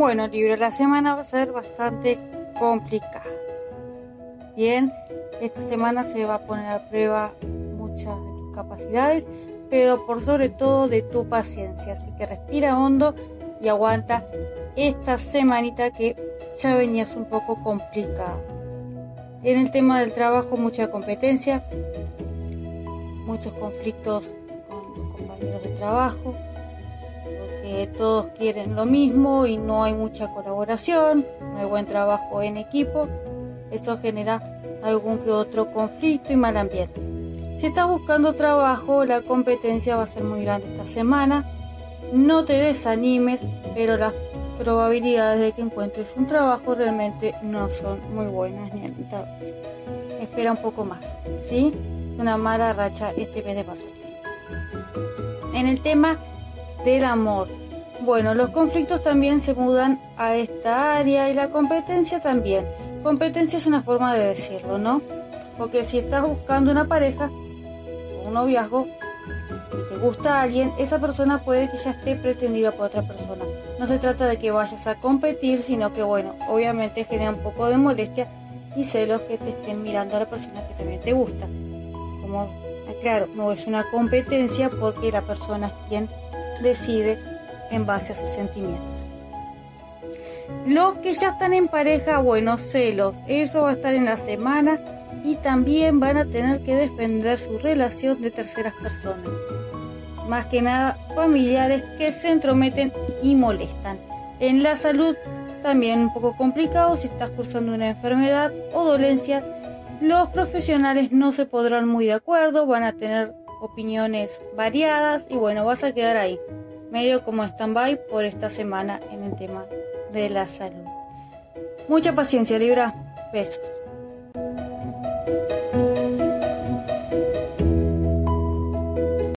Bueno, Libra, la semana va a ser bastante complicada. Bien, esta semana se va a poner a prueba muchas de tus capacidades, pero por sobre todo de tu paciencia. Así que respira hondo y aguanta esta semanita que ya venías un poco complicada. En el tema del trabajo, mucha competencia, muchos conflictos con compañeros de trabajo, todos quieren lo mismo y no hay mucha colaboración, no hay buen trabajo en equipo, eso genera algún que otro conflicto y mal ambiente. Si estás buscando trabajo, la competencia va a ser muy grande esta semana. No te desanimes, pero las probabilidades de que encuentres un trabajo realmente no son muy buenas ni alentadoras. Espera un poco más, ¿sí? Una mala racha este mes de marzo. En el tema del amor, bueno, los conflictos también se mudan a esta área y la competencia también. Competencia es una forma de decirlo, ¿no? Porque si estás buscando una pareja un noviazgo y te gusta alguien, esa persona puede que ya esté pretendida por otra persona. No se trata de que vayas a competir, sino que, bueno, obviamente genera un poco de molestia y celos que te estén mirando a la persona que también te gusta. Como, claro, no es una competencia porque la persona es quien decide en base a sus sentimientos. Los que ya están en pareja, bueno, celos, eso va a estar en la semana y también van a tener que defender su relación de terceras personas. Más que nada familiares que se entrometen y molestan. En la salud también un poco complicado si estás cursando una enfermedad o dolencia. Los profesionales no se podrán muy de acuerdo, van a tener opiniones variadas y bueno, vas a quedar ahí medio como stand-by por esta semana en el tema de la salud. Mucha paciencia, Libra. Besos.